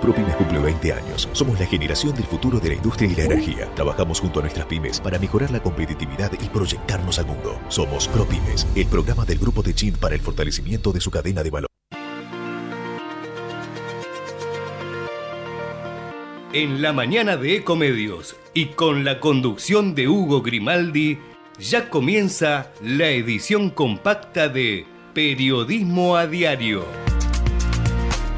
ProPymes cumple 20 años. Somos la generación del futuro de la industria y la energía. Trabajamos junto a nuestras pymes para mejorar la competitividad y proyectarnos al mundo. Somos ProPymes, el programa del Grupo de Chin para el fortalecimiento de su cadena de valor. En la mañana de Ecomedios y con la conducción de Hugo Grimaldi, ya comienza la edición compacta de Periodismo a Diario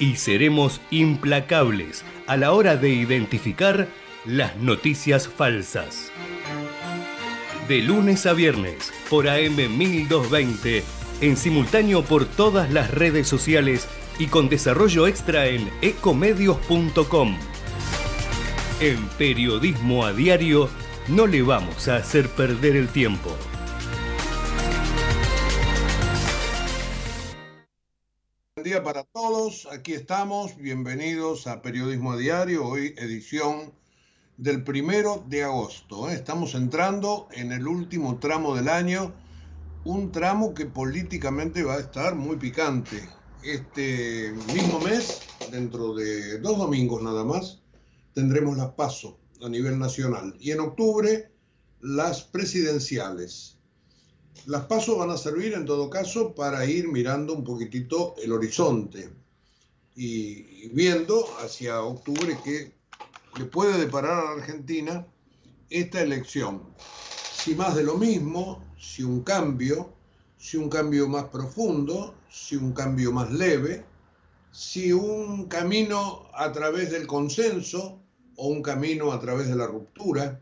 y seremos implacables a la hora de identificar las noticias falsas. De lunes a viernes por AM 1220, en simultáneo por todas las redes sociales y con desarrollo extra en ecomedios.com. En Periodismo a Diario no le vamos a hacer perder el tiempo. Buen día para todos, aquí estamos, bienvenidos a Periodismo a Diario, hoy edición del primero de agosto. ¿eh? Estamos entrando en el último tramo del año, un tramo que políticamente va a estar muy picante. Este mismo mes, dentro de dos domingos nada más, tendremos las PASO a nivel nacional y en octubre las presidenciales. Las pasos van a servir en todo caso para ir mirando un poquitito el horizonte y viendo hacia octubre qué le puede deparar a la Argentina esta elección. Si más de lo mismo, si un cambio, si un cambio más profundo, si un cambio más leve, si un camino a través del consenso o un camino a través de la ruptura.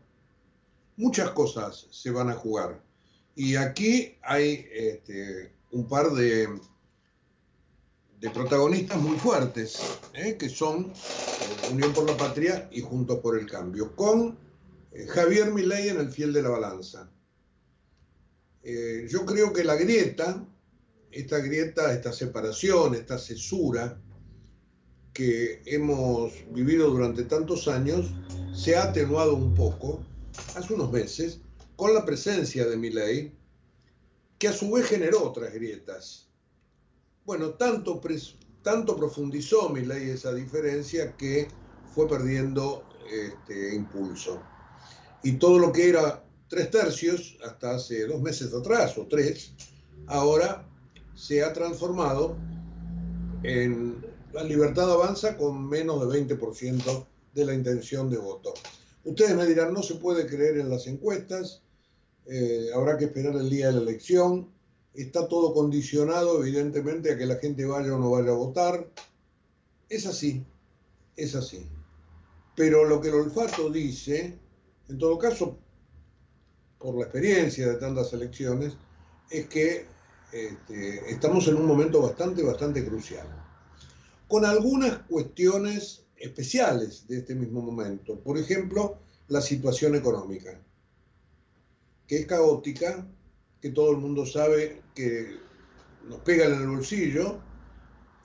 Muchas cosas se van a jugar. Y aquí hay este, un par de, de protagonistas muy fuertes, ¿eh? que son eh, Unión por la Patria y Juntos por el Cambio, con eh, Javier Milei en el fiel de la balanza. yo creo que la grieta, esta grieta, esta separación, esta cesura que hemos vivido durante tantos años, se ha atenuado un poco hace unos meses con la presencia de Milei, que a su vez generó otras grietas. Bueno, tanto, tanto profundizó Milei esa diferencia que fue perdiendo este, impulso. Y todo lo que era tres tercios, hasta hace dos meses atrás o tres, ahora se ha transformado en la libertad avanza con menos de 20% de la intención de voto. Ustedes me dirán, no se puede creer en las encuestas, eh, habrá que esperar el día de la elección. Está todo condicionado, evidentemente, a que la gente vaya o no vaya a votar. Es así, es así. Pero lo que el olfato dice, en todo caso, por la experiencia de tantas elecciones, es que este, estamos en un momento bastante, bastante crucial. Con algunas cuestiones especiales de este mismo momento. Por ejemplo, la situación económica que es caótica, que todo el mundo sabe que nos pegan en el bolsillo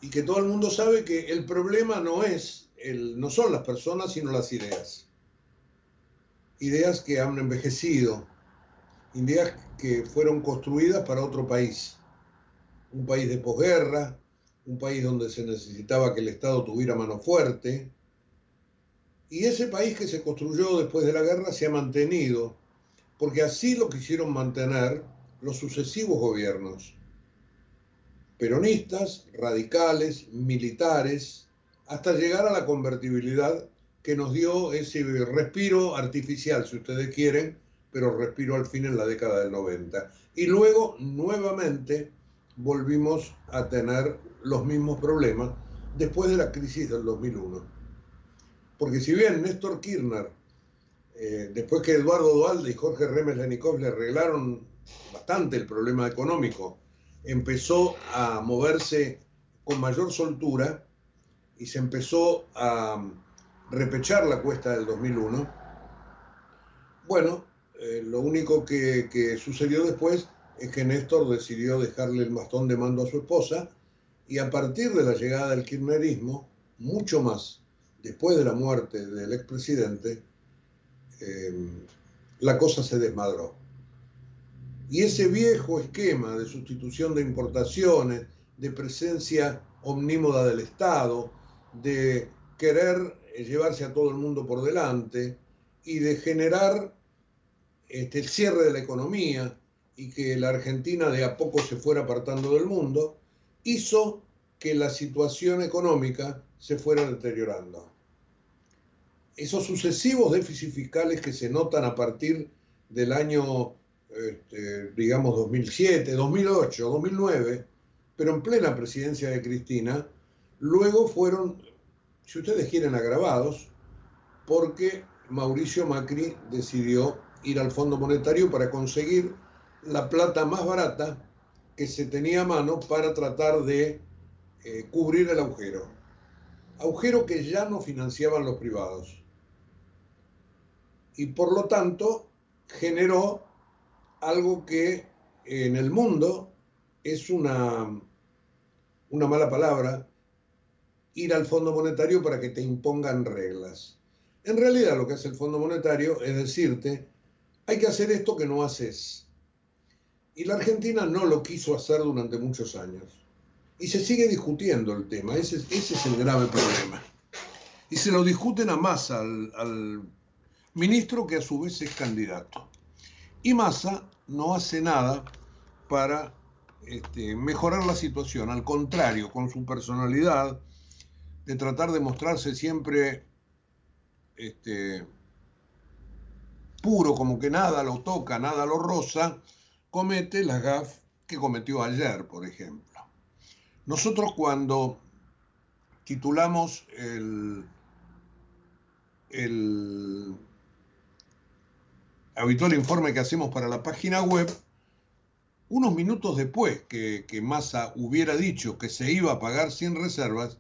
y que todo el mundo sabe que el problema no es el, no son las personas, sino las ideas. Ideas que han envejecido, ideas que fueron construidas para otro país, un país de posguerra, un país donde se necesitaba que el Estado tuviera mano fuerte, y ese país que se construyó después de la guerra se ha mantenido porque así lo quisieron mantener los sucesivos gobiernos, peronistas, radicales, militares, hasta llegar a la convertibilidad que nos dio ese respiro artificial, si ustedes quieren, pero respiró al fin en la década del 90. Y luego nuevamente volvimos a tener los mismos problemas después de la crisis del 2001. Porque si bien Néstor Kirchner, eh, después que Eduardo Dualde y Jorge Remes Lenikov le arreglaron bastante el problema económico, empezó a moverse con mayor soltura y se empezó a repechar la cuesta del 2001, bueno, eh, lo único que, que sucedió después es que Néstor decidió dejarle el bastón de mando a su esposa y a partir de la llegada del kirchnerismo, mucho más después de la muerte del expresidente, eh, la cosa se desmadró. Y ese viejo esquema de sustitución de importaciones, de presencia omnímoda del Estado, de querer llevarse a todo el mundo por delante y de generar este, el cierre de la economía y que la Argentina de a poco se fuera apartando del mundo, hizo que la situación económica se fuera deteriorando. Esos sucesivos déficits fiscales que se notan a partir del año, este, digamos, 2007, 2008, 2009, pero en plena presidencia de Cristina, luego fueron, si ustedes quieren, agravados, porque Mauricio Macri decidió ir al Fondo Monetario para conseguir la plata más barata que se tenía a mano para tratar de eh, cubrir el agujero. Agujero que ya no financiaban los privados. Y por lo tanto generó algo que en el mundo es una, una mala palabra, ir al Fondo Monetario para que te impongan reglas. En realidad lo que hace el Fondo Monetario es decirte, hay que hacer esto que no haces. Y la Argentina no lo quiso hacer durante muchos años. Y se sigue discutiendo el tema, ese, ese es el grave problema. Y se lo discuten a Massa, al, ministro que a su vez es candidato. Y Massa no hace nada para este, mejorar la situación, al contrario, con su personalidad, de tratar de mostrarse siempre este, puro, como que nada lo toca, nada lo roza, comete la gaf que cometió ayer, por ejemplo. Nosotros cuando titulamos el, el habitual informe que hacemos para la página web, unos minutos después que, que Massa hubiera dicho que se iba a pagar sin reservas,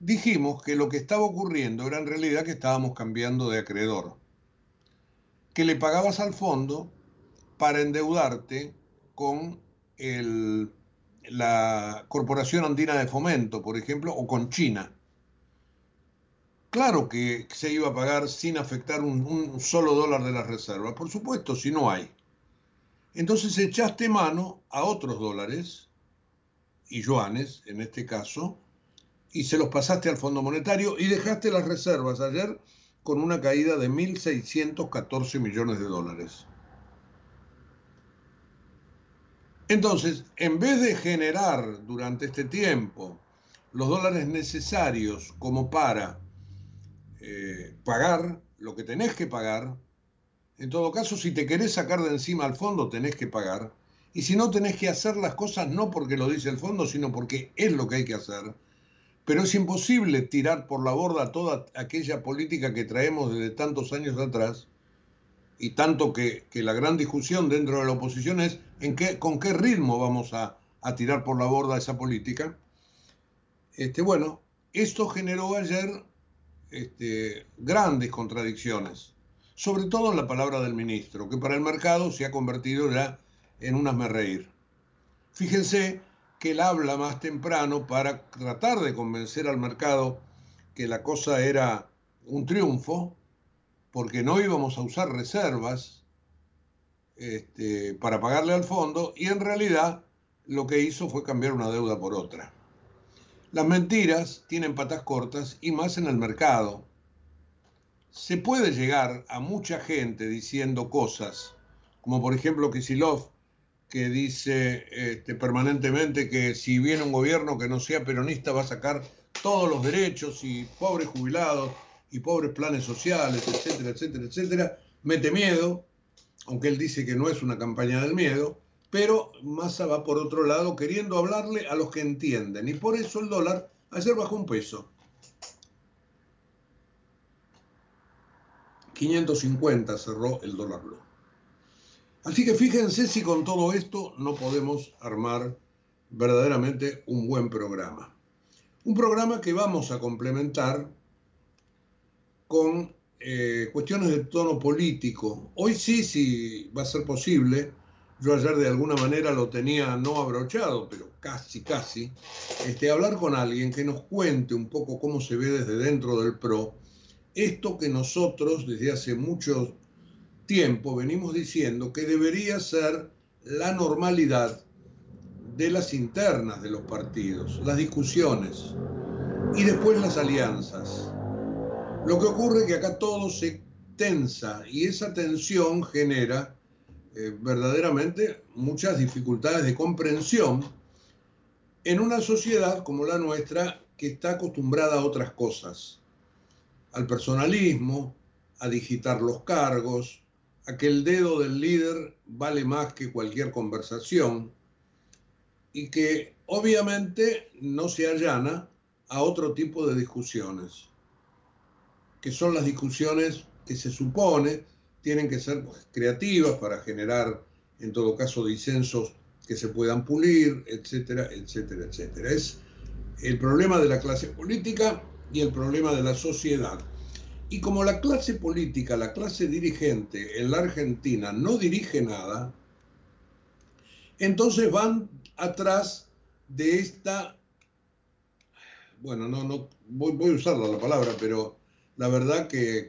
dijimos que lo que estaba ocurriendo era en realidad que estábamos cambiando de acreedor, que le pagabas al fondo para endeudarte con la Corporación Andina de Fomento, por ejemplo, o con China. Claro que se iba a pagar sin afectar un, solo dólar de las reservas, por supuesto, si no hay. Entonces echaste mano a otros dólares, y yuanes en este caso, y se los pasaste al Fondo Monetario y dejaste las reservas ayer con una caída de 1.614 millones de dólares. Entonces, en vez de generar durante este tiempo los dólares necesarios como para eh, pagar lo que tenés que pagar, en todo caso, si te querés sacar de encima al fondo, tenés que pagar. Y si no, tenés que hacer las cosas no porque lo dice el fondo, sino porque es lo que hay que hacer. Pero es imposible tirar por la borda toda aquella política que traemos desde tantos años atrás y tanto que, la gran discusión dentro de la oposición es en qué, con qué ritmo vamos a, tirar por la borda esa política. Este, bueno, esto generó ayer este, grandes contradicciones, sobre todo en la palabra del ministro, que para el mercado se ha convertido ya en un reír. Fíjense que él habla más temprano para tratar de convencer al mercado que la cosa era un triunfo, porque no íbamos a usar reservas este, para pagarle al fondo y en realidad lo que hizo fue cambiar una deuda por otra. Las mentiras tienen patas cortas y más en el mercado. Se puede llegar a mucha gente diciendo cosas, como por ejemplo Kisilov, que dice este, permanentemente que si viene un gobierno que no sea peronista va a sacar todos los derechos y pobres jubilados y pobres planes sociales, etcétera, etcétera, etcétera, mete miedo, aunque él dice que no es una campaña del miedo, pero Massa va por otro lado queriendo hablarle a los que entienden y por eso el dólar ayer bajó un peso. 550 cerró el dólar blue. Así que fíjense si con todo esto no podemos armar verdaderamente un buen programa. Un programa que vamos a complementar con eh, cuestiones de tono político. Hoy sí, sí va a ser posible. Yo ayer de alguna manera lo tenía no abrochado, pero casi, casi, este, hablar con alguien que nos cuente un poco cómo se ve desde dentro del PRO esto que nosotros desde hace mucho tiempo venimos diciendo que debería ser la normalidad de las internas de los partidos, las discusiones y después las alianzas. Lo que ocurre es que acá todo se tensa y esa tensión genera eh, verdaderamente muchas dificultades de comprensión en una sociedad como la nuestra que está acostumbrada a otras cosas al personalismo, a digitar los cargos, a que el dedo del líder vale más que cualquier conversación y que obviamente no se allana a otro tipo de discusiones, que son las discusiones que se supone tienen que ser pues, creativas para generar, en todo caso, disensos que se puedan pulir, etcétera, etcétera, etcétera. Es el problema de la clase política y el problema de la sociedad. Y como la clase política, la clase dirigente en la Argentina no dirige nada, entonces van atrás de esta, bueno, no, no, voy, voy a usar la palabra, pero la verdad que,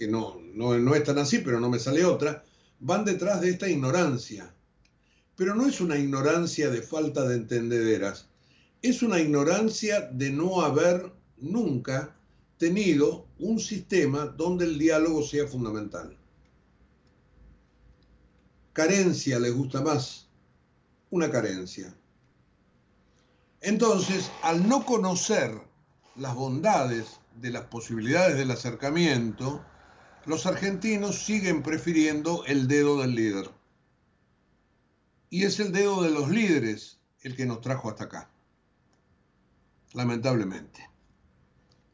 no, no, no es tan así, pero no me sale otra, van detrás de esta ignorancia. Pero no es una ignorancia de falta de entendederas, es una ignorancia de no haber nunca tenido un sistema donde el diálogo sea fundamental. Carencia les gusta más, una carencia. Entonces, al no conocer las bondades de las posibilidades del acercamiento, los argentinos siguen prefiriendo el dedo del líder. Y es el dedo de los líderes el que nos trajo hasta acá, lamentablemente.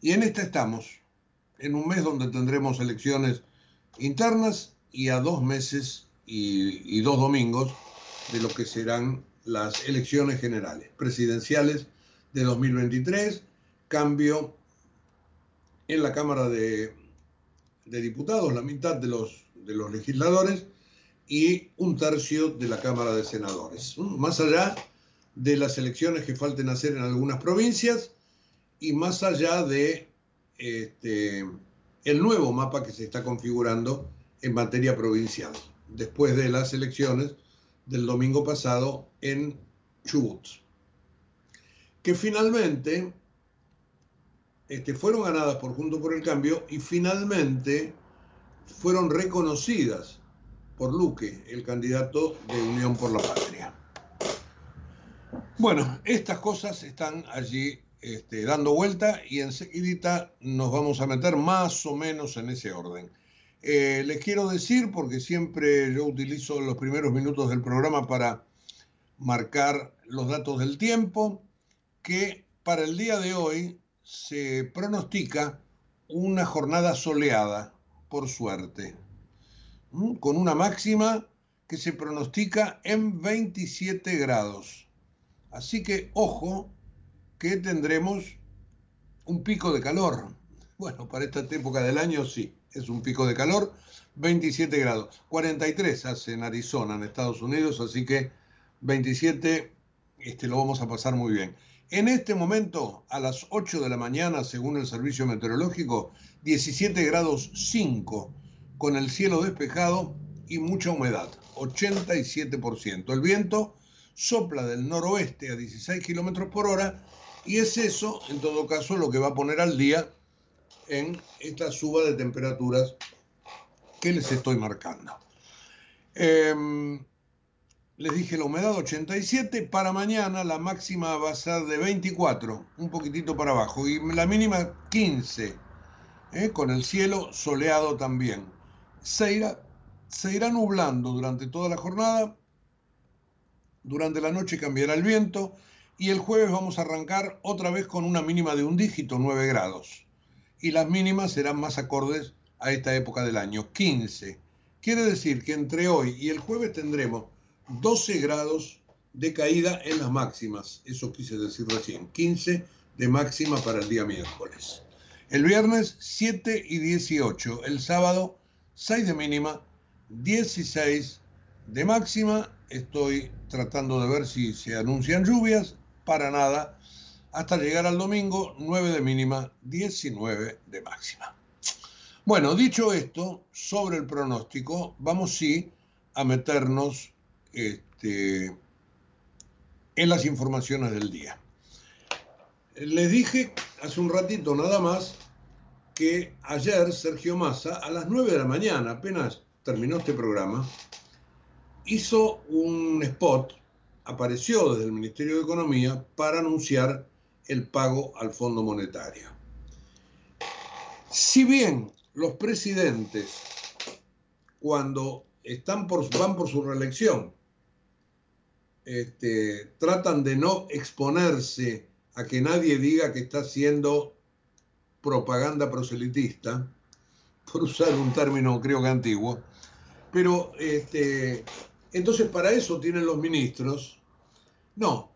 Y en esta estamos, en un mes donde tendremos elecciones internas y a dos meses y, dos domingos de lo que serán las elecciones generales, presidenciales de 2023, cambio en la Cámara de, Diputados, la mitad de los, de los legisladores y un tercio de la Cámara de Senadores. Más allá de las elecciones que falten hacer en algunas provincias, y más allá de este, el nuevo mapa que se está configurando en materia provincial, después de las elecciones del domingo pasado en Chubut, que finalmente este, fueron ganadas por Junto por el Cambio y finalmente fueron reconocidas por Luque, el candidato de Unión por la Patria. Bueno, estas cosas están allí este, dando vuelta y enseguida nos vamos a meter más o menos en ese orden. Eh, les quiero decir, porque siempre yo utilizo los primeros minutos del programa para marcar los datos del tiempo, que para el día de hoy se pronostica una jornada soleada, por suerte, con una máxima que se pronostica en 27 grados. Así que ojo, que tendremos un pico de calor. Bueno, para esta época del año sí, es un pico de calor, 27 grados. 43 hace en Arizona, en Estados Unidos, así que 27 este, lo vamos a pasar muy bien. En este momento, a las 8 de la mañana, según el servicio meteorológico, 17 grados 5, con el cielo despejado y mucha humedad, 87%. El viento sopla del noroeste a 16 kilómetros por hora y es eso, en todo caso, lo que va a poner al día en esta suba de temperaturas que les estoy marcando. Em, les dije la humedad 87, para mañana la máxima va a ser de 24, un poquitito para abajo, y la mínima 15, ¿eh? con el cielo soleado también. Seira se irá nublando durante toda la jornada, durante la noche cambiará el viento y el jueves vamos a arrancar otra vez con una mínima de un dígito, 9 grados. Y las mínimas serán más acordes a esta época del año, 15. Quiere decir que entre hoy y el jueves tendremos 12 grados de caída en las máximas. Eso quise decir recién. 15 de máxima para el día miércoles. El viernes 7 y 18. El sábado 6 de mínima, 16 de máxima. Estoy tratando de ver si se anuncian lluvias. Para nada. Hasta llegar al domingo, 9 de mínima, 19 de máxima. Bueno, dicho esto, sobre el pronóstico, vamos sí a meternos este, en las informaciones del día. Les dije hace un ratito nada más que ayer Sergio Massa, a las 9 de la mañana, apenas terminó este programa, hizo un spot, apareció desde el Ministerio de Economía para anunciar el pago al Fondo Monetario. Si bien los presidentes, cuando están por, van por su reelección, este, tratan de no exponerse a que nadie diga que está haciendo propaganda proselitista, por usar un término creo que antiguo, pero este, entonces para eso tienen los ministros. No,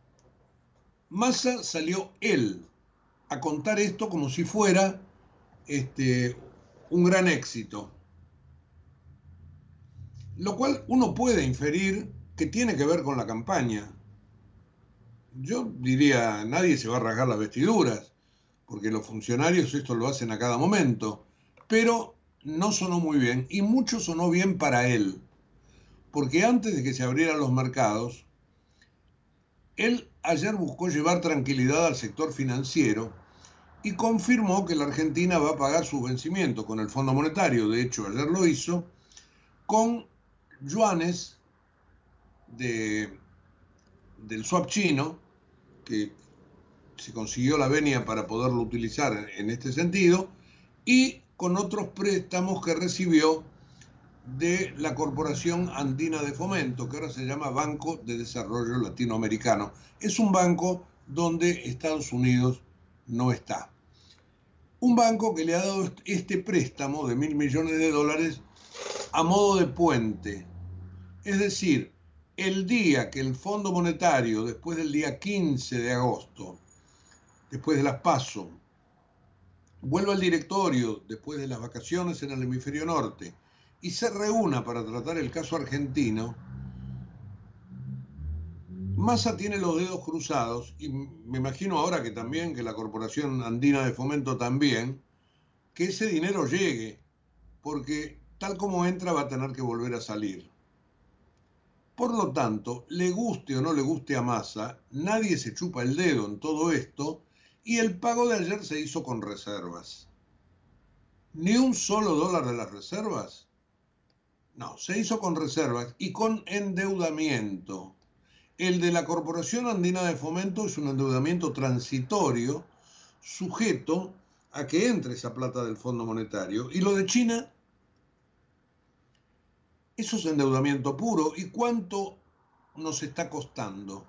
Massa salió él a contar esto como si fuera este, un gran éxito. Lo cual uno puede inferir que tiene que ver con la campaña. Yo diría, nadie se va a rasgar las vestiduras, porque los funcionarios esto lo hacen a cada momento, pero no sonó muy bien y mucho sonó bien para él, porque antes de que se abrieran los mercados, él ayer buscó llevar tranquilidad al sector financiero y confirmó que la Argentina va a pagar sus vencimientos con el Fondo Monetario, de hecho ayer lo hizo, con yuanes de, del swap chino, que se consiguió la venia para poderlo utilizar en este sentido, y con otros préstamos que recibió de la Corporación Andina de Fomento, que ahora se llama Banco de Desarrollo Latinoamericano. Es un banco donde Estados Unidos no está. Un banco que le ha dado este préstamo de mil millones de dólares a modo de puente. Es decir, el día que el Fondo Monetario, después del día 15 de agosto, después de las PASO, vuelva al directorio después de las vacaciones en el hemisferio norte y se reúna para tratar el caso argentino, Massa tiene los dedos cruzados y me imagino ahora que también, que la Corporación Andina de Fomento también, que ese dinero llegue, porque tal como entra va a tener que volver a salir. Por lo tanto, le guste o no le guste a Massa, nadie se chupa el dedo en todo esto y el pago de ayer se hizo con reservas. Ni un solo dólar de las reservas. No, se hizo con reservas y con endeudamiento. El de la Corporación Andina de Fomento es un endeudamiento transitorio sujeto a que entre esa plata del Fondo Monetario. Y lo de China eso es endeudamiento puro. ¿Y cuánto nos está costando?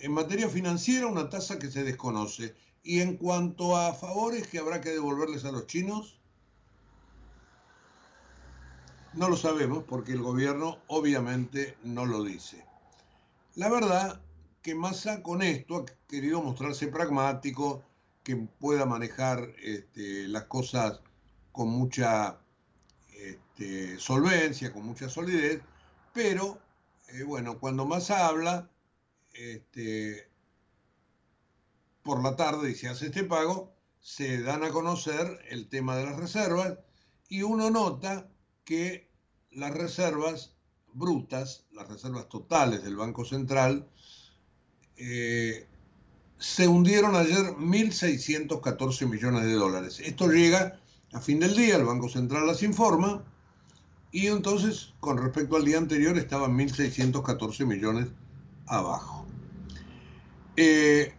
En materia financiera, una tasa que se desconoce. Y en cuanto a favores que habrá que devolverles a los chinos, no lo sabemos porque el gobierno obviamente no lo dice. La verdad que Massa con esto ha querido mostrarse pragmático, que pueda manejar este, las cosas con mucha este, solvencia, con mucha solidez, pero eh, bueno, cuando más habla, este, por la tarde y se hace este pago, se dan a conocer el tema de las reservas y uno nota que las reservas brutas, las reservas totales del Banco Central, eh, se hundieron ayer 1.614 millones de dólares. Esto llega a fin del día, el Banco Central las informa y entonces con respecto al día anterior estaban 1.614 millones abajo. Eh,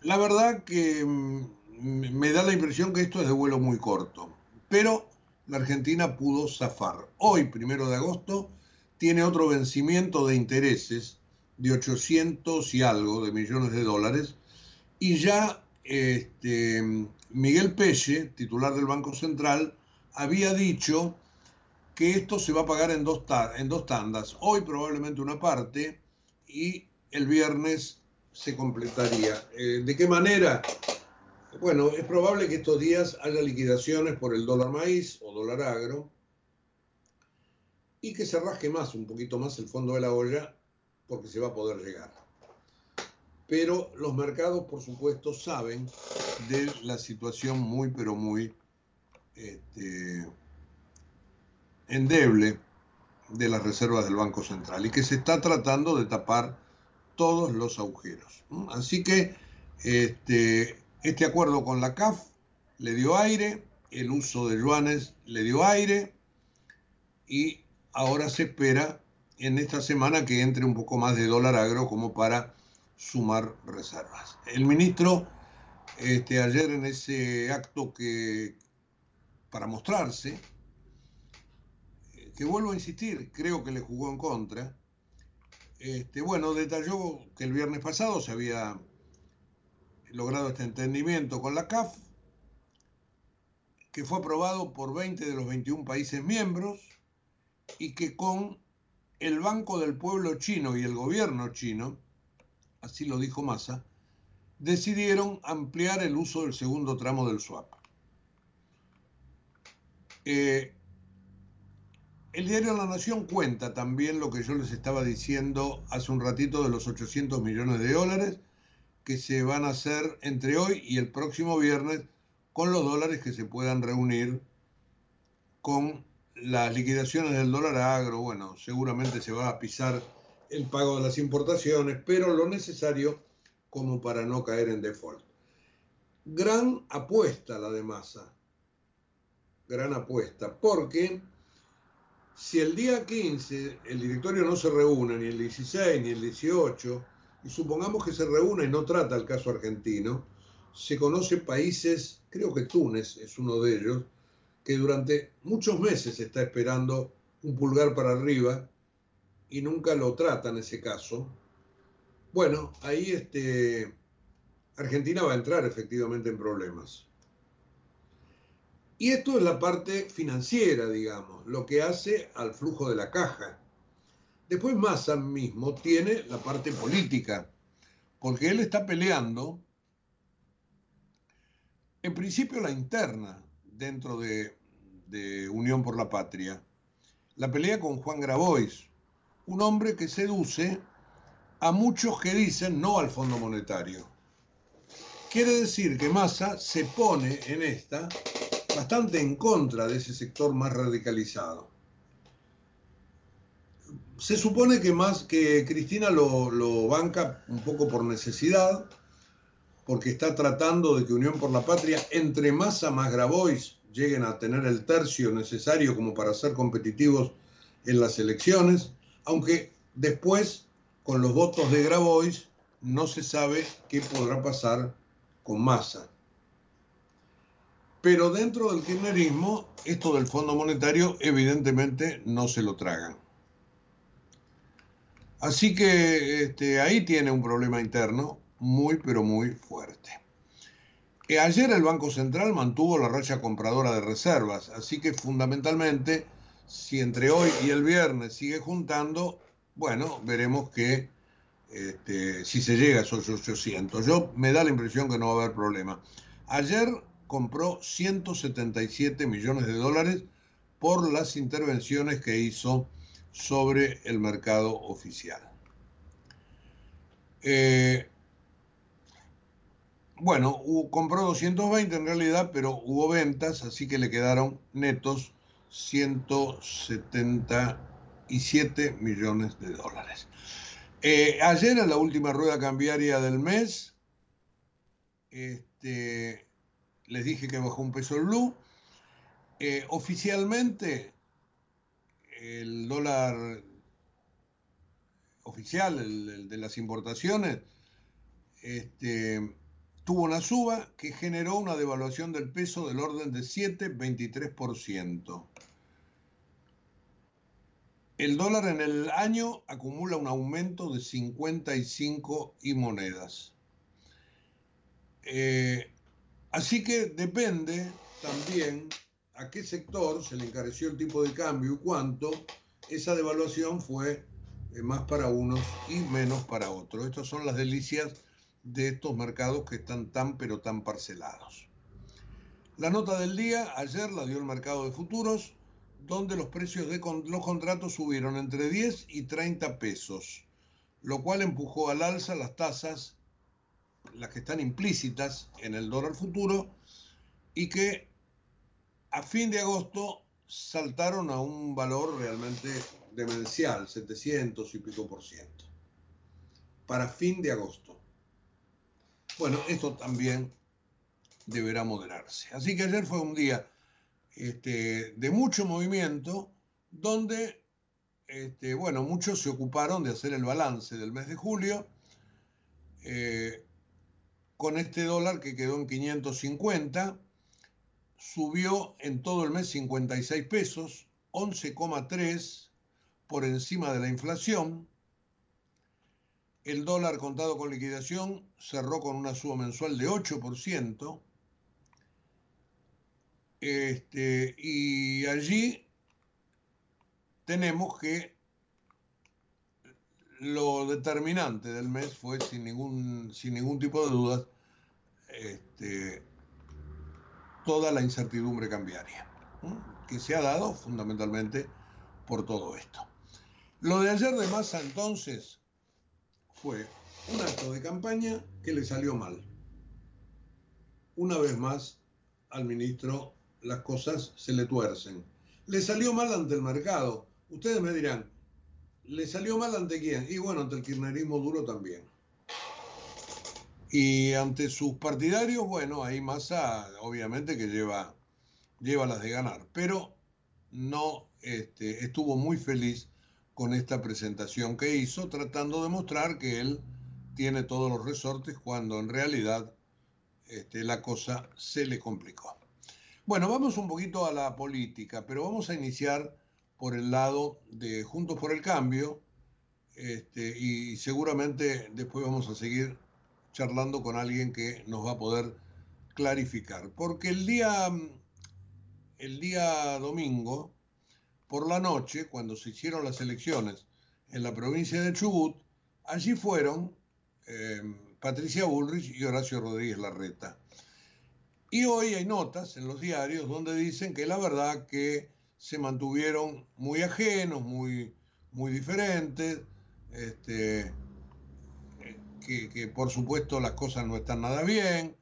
la verdad que mm, me da la impresión que esto es de vuelo muy corto, pero la Argentina pudo zafar. Hoy, primero de agosto, tiene otro vencimiento de intereses de 800 y algo de millones de dólares y ya este, Miguel Pelle, titular del Banco Central, había dicho que esto se va a pagar en dos, en dos tandas. Hoy probablemente una parte y el viernes se completaría. Eh, ¿De qué manera? Bueno, es probable que estos días haya liquidaciones por el dólar maíz o dólar agro y que se rasque más, un poquito más el fondo de la olla, porque se va a poder llegar. Pero los mercados, por supuesto, saben de la situación muy, pero muy este, endeble de las reservas del Banco Central y que se está tratando de tapar todos los agujeros. Así que este, este acuerdo con la CAF le dio aire, el uso de yuanes le dio aire y ahora se espera en esta semana que entre un poco más de dólar agro como para sumar reservas. El ministro este, ayer en ese acto que para mostrarse, que vuelvo a insistir, creo que le jugó en contra, este, bueno, detalló que el viernes pasado se había logrado este entendimiento con la CAF, que fue aprobado por 20 de los 21 países miembros y que con el Banco del Pueblo chino y el gobierno chino, así lo dijo Massa, decidieron ampliar el uso del segundo tramo del swap. Eh, el diario La Nación cuenta también lo que yo les estaba diciendo hace un ratito de los 800 millones de dólares que se van a hacer entre hoy y el próximo viernes con los dólares que se puedan reunir con las liquidaciones del dólar agro. Bueno, seguramente se va a pisar el pago de las importaciones, pero lo necesario como para no caer en default. Gran apuesta la de masa. Gran apuesta, porque si el día 15 el directorio no se reúne, ni el 16, ni el 18, y supongamos que se reúne y no trata el caso argentino, se conoce países, creo que Túnez es uno de ellos, que durante muchos meses está esperando un pulgar para arriba y nunca lo trata en ese caso. Bueno, ahí este, Argentina va a entrar efectivamente en problemas. Y esto es la parte financiera, digamos, lo que hace al flujo de la caja. Después Massa mismo tiene la parte política, porque él está peleando, en principio la interna dentro de, de Unión por la Patria, la pelea con Juan Grabois, un hombre que seduce a muchos que dicen no al Fondo Monetario. Quiere decir que Massa se pone en esta bastante en contra de ese sector más radicalizado. Se supone que más que Cristina lo, banca un poco por necesidad, porque está tratando de que Unión por la Patria, entre Massa más Grabois, lleguen a tener el tercio necesario como para ser competitivos en las elecciones, aunque después, con los votos de Grabois, no se sabe qué podrá pasar con Massa. Pero dentro del kirchnerismo, esto del Fondo Monetario evidentemente no se lo tragan. Así que este, ahí tiene un problema interno muy, pero muy fuerte. Eh, ayer el Banco Central mantuvo la racha compradora de reservas, así que fundamentalmente, si entre hoy y el viernes sigue juntando, bueno, veremos que este, si se llega a esos 800. Yo me da la impresión que no va a haber problema. Ayer compró 177 millones de dólares por las intervenciones que hizo sobre el mercado oficial. Eh, bueno, compró 220 en realidad, pero hubo ventas, así que le quedaron netos 177 millones de dólares. Eh, ayer en la última rueda cambiaria del mes, este, les dije que bajó un peso el blue. Eh, oficialmente, el dólar oficial, el, de las importaciones, este, tuvo una suba que generó una devaluación del peso del orden de 7,23%. El dólar en el año acumula un aumento de 55 y monedas. Eh, así que depende también a qué sector se le encareció el tipo de cambio y cuánto, esa devaluación fue eh, más para unos y menos para otros. Estas son las delicias de estos mercados que están tan pero tan parcelados. La nota del día ayer la dio el mercado de futuros, donde los precios de los contratos subieron entre 10 y 30 pesos, lo cual empujó al alza las tasas, las que están implícitas en el dólar futuro, y que a fin de agosto saltaron a un valor realmente demencial, 700 y pico por ciento, para fin de agosto. Bueno, esto también deberá moderarse. Así que ayer fue un día este, de mucho movimiento donde, este, bueno, muchos se ocuparon de hacer el balance del mes de julio eh, con este dólar que quedó en 550 subió en todo el mes 56 pesos, 11,3 por encima de la inflación. El dólar contado con liquidación cerró con una suba mensual de 8%. Este, y allí tenemos que lo determinante del mes fue sin ningún, sin ningún tipo de dudas este, toda la incertidumbre cambiaria, que se ha dado fundamentalmente por todo esto. Lo de ayer de Massa entonces fue un acto de campaña que le salió mal. Una vez más al ministro las cosas se le tuercen. Le salió mal ante el mercado. Ustedes me dirán, ¿le salió mal ante quién? Y bueno, ante el kirchnerismo duro también. Y ante sus partidarios, bueno, hay Massa obviamente que lleva, lleva las de ganar, pero no este, estuvo muy feliz con esta presentación que hizo, tratando de mostrar que él tiene todos los resortes cuando en realidad este, la cosa se le complicó. Bueno, vamos un poquito a la política, pero vamos a iniciar por el lado de Juntos por el Cambio, este, y seguramente después vamos a seguir charlando con alguien que nos va a poder clarificar. Porque el día, el día domingo, por la noche, cuando se hicieron las elecciones en la provincia de Chubut, allí fueron eh, Patricia Bullrich y Horacio Rodríguez Larreta. Y hoy hay notas en los diarios donde dicen que la verdad que se mantuvieron muy ajenos, muy, muy diferentes, este, que, por supuesto las cosas no están nada bien.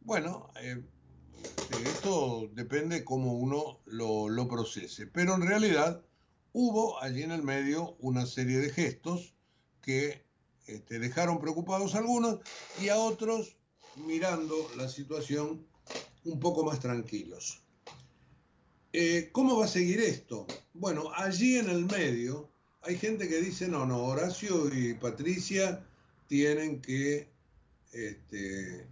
Bueno, eh, esto depende cómo uno lo, procese. Pero en realidad hubo allí en el medio una serie de gestos que este, dejaron preocupados a algunos y a otros mirando la situación un poco más tranquilos. Eh, ¿Cómo va a seguir esto? Bueno, allí en el medio hay gente que dice, no, no, Horacio y Patricia tienen que este,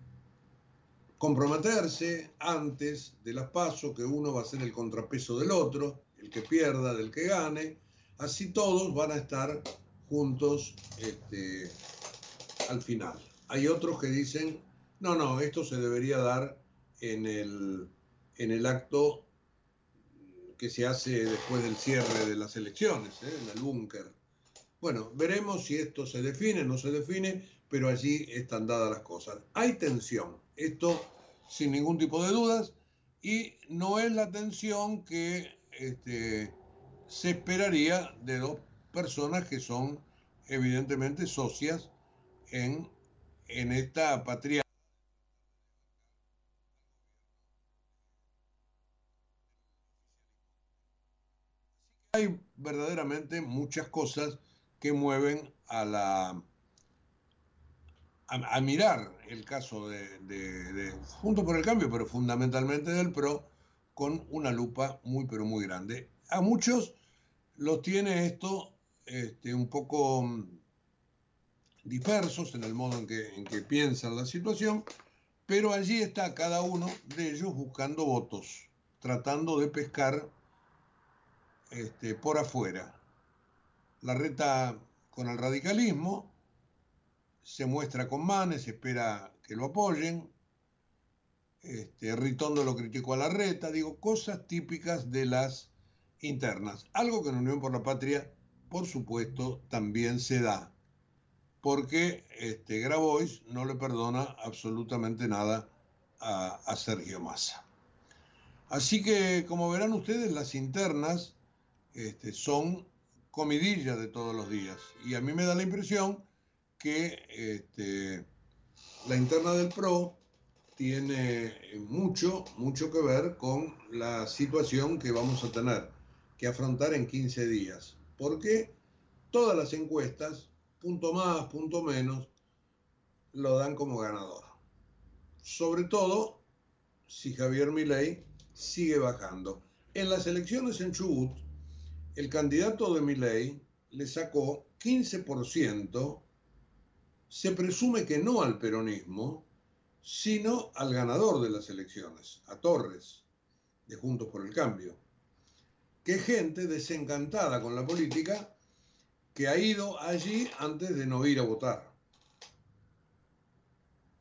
comprometerse antes de las pasos, que uno va a ser el contrapeso del otro, el que pierda del que gane, así todos van a estar juntos este, al final. Hay otros que dicen, no, no, esto se debería dar en el, en el acto que se hace después del cierre de las elecciones, ¿eh? en el búnker. Bueno, veremos si esto se define, no se define, pero allí están dadas las cosas. Hay tensión, esto sin ningún tipo de dudas, y no es la tensión que este, se esperaría de dos personas que son evidentemente socias en, en esta patria. Hay verdaderamente muchas cosas que mueven a la a, mirar el caso de, Junto por el Cambio, pero fundamentalmente del PRO, con una lupa muy, pero muy grande. A muchos los tiene esto este, un poco mm, dispersos en el modo en que, en que piensan la situación, pero allí está cada uno de ellos buscando votos, tratando de pescar este, por afuera. La reta con el radicalismo se muestra con Manes, espera que lo apoyen. Este, Ritondo lo criticó a la reta, digo, cosas típicas de las internas. Algo que en Unión por la Patria, por supuesto, también se da, porque este, Grabois no le perdona absolutamente nada a, Sergio Massa. Así que, como verán ustedes, las internas este, son comidillas de todos los días. Y a mí me da la impresión que este, la interna del PRO tiene mucho, mucho que ver con la situación que vamos a tener que afrontar en 15 días. Porque todas las encuestas, punto más, punto menos, lo dan como ganador. Sobre todo si Javier Milei sigue bajando. En las elecciones en Chubut, el candidato de Milei le sacó 15%, se presume que no al peronismo, sino al ganador de las elecciones, a Torres, de Juntos por el Cambio que gente desencantada con la política que ha ido allí antes de no ir a votar.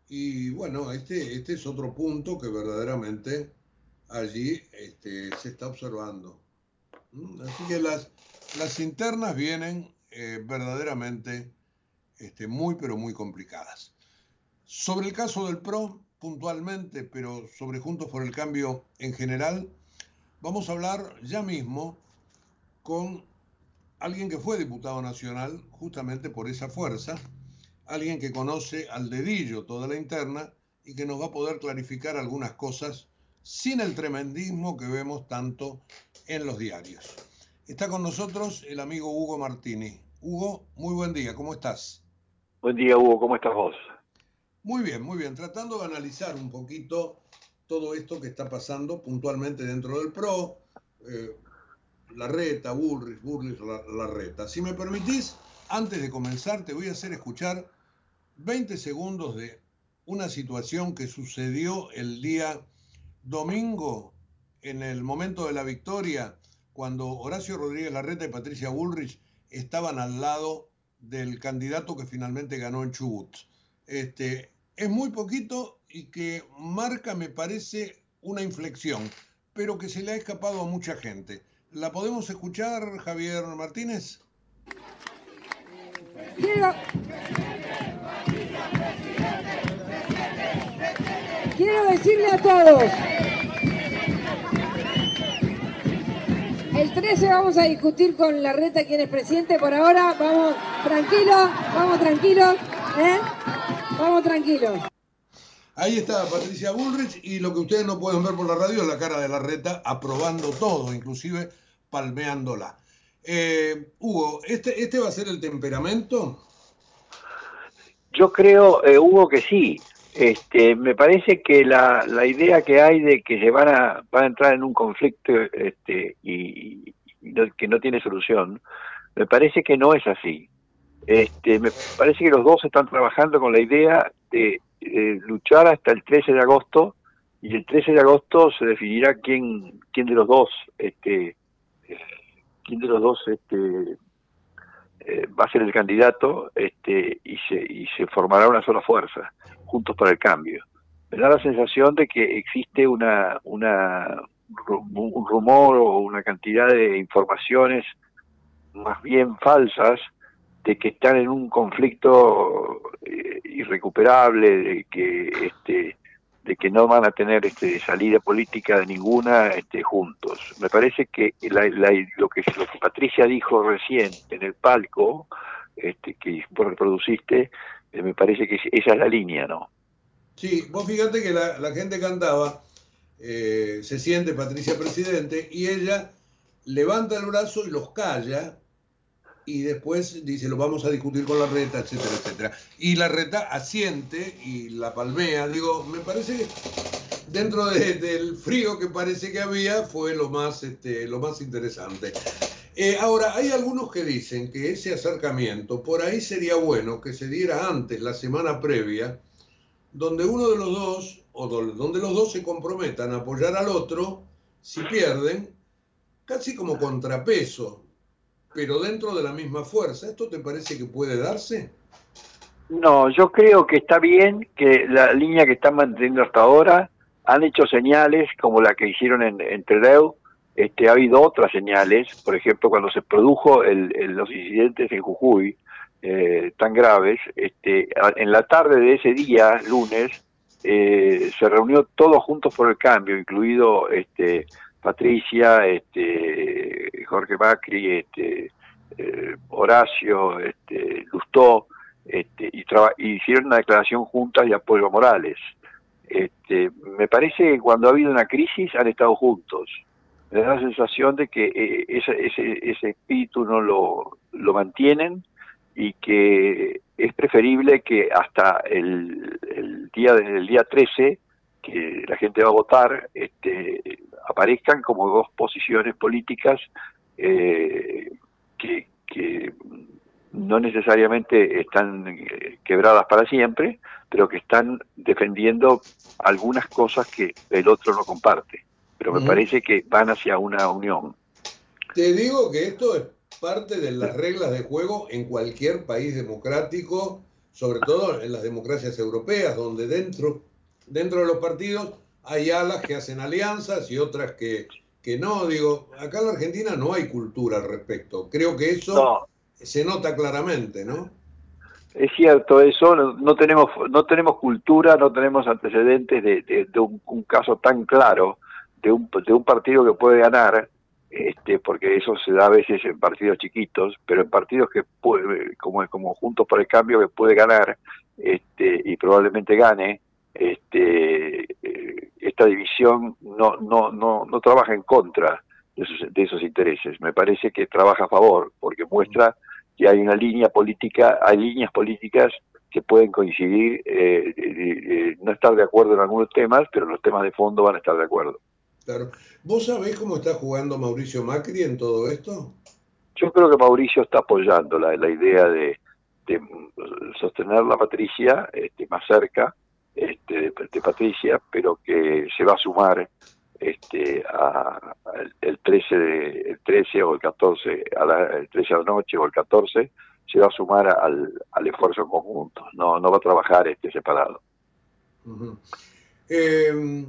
Y bueno, este, este es otro punto que verdaderamente allí este, se está observando. ¿Mm? Así que las, las internas vienen eh, verdaderamente este, muy, pero muy complicadas. Sobre el caso del PRO, puntualmente, pero sobre Juntos por el Cambio en general, Vamos a hablar ya mismo con alguien que fue diputado nacional justamente por esa fuerza, alguien que conoce al dedillo toda la interna y que nos va a poder clarificar algunas cosas sin el tremendismo que vemos tanto en los diarios. Está con nosotros el amigo Hugo Martini. Hugo, muy buen día, ¿cómo estás? Buen día, Hugo, ¿cómo estás vos? Muy bien, muy bien, tratando de analizar un poquito todo esto que está pasando puntualmente dentro del PRO, eh, la reta, Bullrich, Bullrich, la, reta. Si me permitís, antes de comenzar, te voy a hacer escuchar 20 segundos de una situación que sucedió el día domingo, en el momento de la victoria, cuando Horacio Rodríguez Larreta y Patricia Bullrich estaban al lado del candidato que finalmente ganó en Chubut. Este, es muy poquito y que marca, me parece, una inflexión, pero que se le ha escapado a mucha gente. ¿La podemos escuchar, Javier Martínez? Quiero, quiero decirle a todos, 13 vamos a discutir con la reta quién es presidente, por ahora vamos tranquilos, vamos tranquilos, ¿eh? vamos tranquilos. Ahí está Patricia Bullrich y lo que ustedes no pueden ver por la radio es la cara de la reta aprobando todo, inclusive palmeándola. Eh, Hugo, ¿este, ¿este va a ser el temperamento? Yo creo, eh, Hugo, que sí. Este, me parece que la, la idea que hay de que se van a, van a entrar en un conflicto este, y, que no tiene solución, me parece que no es así. Este, me parece que los dos están trabajando con la idea de luchar hasta el 13 de agosto y el 13 de agosto se definirá quién quién de los dos este quién de los dos este eh, va a ser el candidato este y se y se formará una sola fuerza juntos para el cambio me da la sensación de que existe una una un rumor o una cantidad de informaciones más bien falsas de que están en un conflicto eh, irrecuperable, de que este de que no van a tener este, salida política de ninguna este, juntos. Me parece que lo que lo que Patricia dijo recién en el palco, este, que reproduciste, me parece que esa es la línea, ¿no? Sí, vos fíjate que la, gente cantaba, eh, se siente Patricia presidente, y ella levanta el brazo y los calla, y después dice, lo vamos a discutir con la reta, etcétera, etcétera. Y la reta asiente y la palmea. Digo, me parece que dentro del frío que parece que había fue lo más, este, lo más interesante. Eh, ahora, hay algunos que dicen que ese acercamiento por ahí sería bueno que se diera antes, la semana previa, donde uno de los dos, o donde los dos se comprometan a apoyar al otro, si pierden, casi como contrapeso, pero dentro de la misma fuerza. ¿Esto te parece que puede darse? No, yo creo que está bien que la línea que están manteniendo hasta ahora han hecho señales como la que hicieron en, en Este, ha habido otras señales, por ejemplo, cuando se produjo el, los incidentes en Jujuy eh, tan graves, este, en la tarde de ese día, lunes, eh, se reunió todos juntos por el cambio, incluido este, Patricia, este, Jorge Macri, este, eh, Horacio, este, Lustó, este, y, hicieron una declaración juntas de apoyo a Morales. Este, me parece que cuando ha habido una crisis han estado juntos. Me da la sensación de que eh, ese, ese, espíritu no lo, lo mantienen y que es preferible que hasta el, día del día 13 que la gente va a votar este, aparezcan como dos posiciones políticas eh, que, que no necesariamente están eh, quebradas para siempre, pero que están defendiendo algunas cosas que el otro no comparte. Pero me parece que van hacia una unión. Te digo que esto es parte de las reglas de juego en cualquier país democrático, sobre todo en las democracias europeas, donde dentro, dentro de los partidos hay alas que hacen alianzas y otras que, que no. Digo, acá en la Argentina no hay cultura al respecto. Creo que eso se nota claramente, ¿no? Es cierto eso, no, tenemos no tenemos cultura, no tenemos antecedentes de, de, un, caso tan claro de un, de un partido que puede ganar, este, porque eso se da a veces en partidos chiquitos, pero en partidos que puede, como, como Juntos por el Cambio que puede ganar este, y probablemente gane, este, eh, esta división no, no, no, no trabaja en contra de esos, de esos intereses, me parece que trabaja a favor, porque muestra y hay una línea política, hay líneas políticas que pueden coincidir, eh, no estar de acuerdo en algunos temas, pero los temas de fondo van a estar de acuerdo. Claro. ¿Vos sabés cómo está jugando Mauricio Macri en todo esto? Yo creo que Mauricio está apoyando la, la idea de, sostener la Patricia este, más cerca este, de Patricia, pero que se va a sumar este, a, el 13 de, el 13 o el 14 a la, el 13 a la noche o el 14 se va a sumar al, al esfuerzo conjunto no no va a trabajar este separado eh,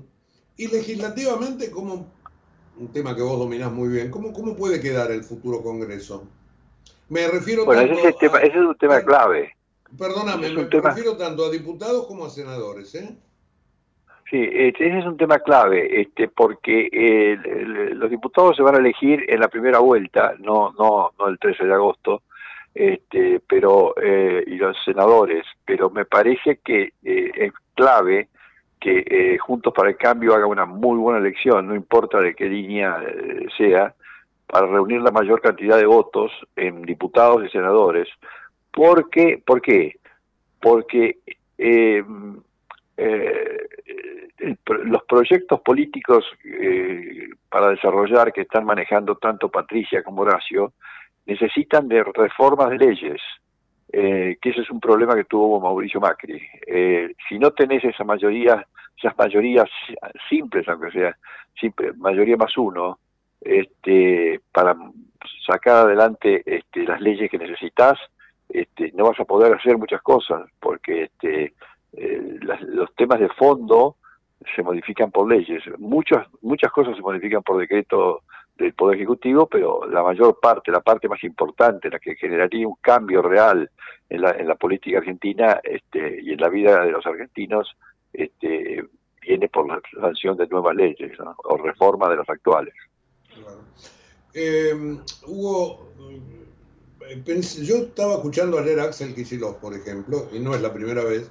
y legislativamente cómo un tema que vos dominás muy bien cómo cómo puede quedar el futuro Congreso me refiero bueno ese, es tema, ese es un tema clave. Perdóname me refiero tanto a diputados como a senadores eh Sí, ese es un tema clave, este, porque eh, los diputados se van a elegir en la primera vuelta, no, no, no el 13 de agosto, este, pero eh, y los senadores, pero me parece que eh, es clave que Juntos para el Cambio haga una muy buena elección, no importa de qué línea sea, para reunir la mayor cantidad de votos en diputados y senadores. Porque, ¿Por qué? Porque eh, los proyectos políticos eh, para desarrollar que están manejando tanto Patricia como Horacio necesitan de reformas de leyes, eh, que ese es un problema que tuvo Mauricio Macri. Eh, si no tenés esa mayoría, esas mayorías simples, aunque sea mayoría más uno, este, para sacar adelante este, las leyes que necesitas, este, no vas a poder hacer muchas cosas, porque este, los temas de fondo se modifican por leyes. Muchas, muchas cosas se modifican por decreto del Poder Ejecutivo, pero la mayor parte, la parte más importante, la que generaría un cambio real en la, en la política argentina este, y en la vida de los argentinos, este, viene por la sanción de nuevas leyes o reforma de las actuales. Eh, Hugo, eh, yo estaba escuchando ayer a Axel Kicillof, por ejemplo, y no es la primera vez,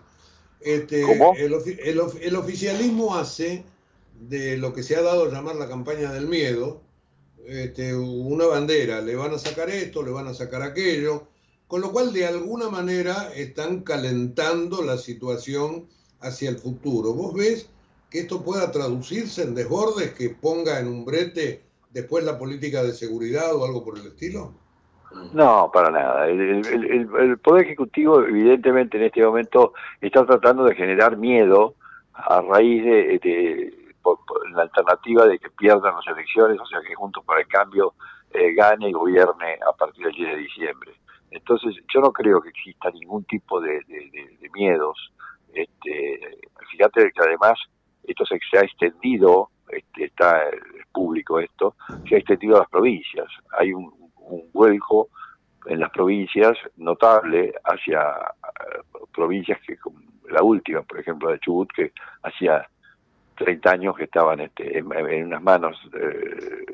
este, el, oficialismo hace de lo que se ha dado a llamar la campaña del miedo este, una bandera. Le van a sacar esto, le van a sacar aquello, con lo cual de alguna manera están calentando la situación hacia el futuro. ¿Vos ves que esto pueda traducirse en desbordes que ponga en un brete después la política de seguridad o algo por el estilo? No, para nada. El, Poder Ejecutivo, evidentemente, en este momento está tratando de generar miedo a raíz de, la alternativa de que pierdan las elecciones, o sea, que Juntos para el Cambio eh, gane y gobierne a partir del 10 de diciembre. Entonces, yo no creo que exista ningún tipo de, miedos. Este, fíjate que además esto se, ha extendido, este, está público esto, se ha extendido a las provincias. Hay un, un vuelco en las provincias notable hacia eh, provincias que, como la última, por ejemplo, de Chubut, que hacía 30 años que estaban este, en, unas manos de,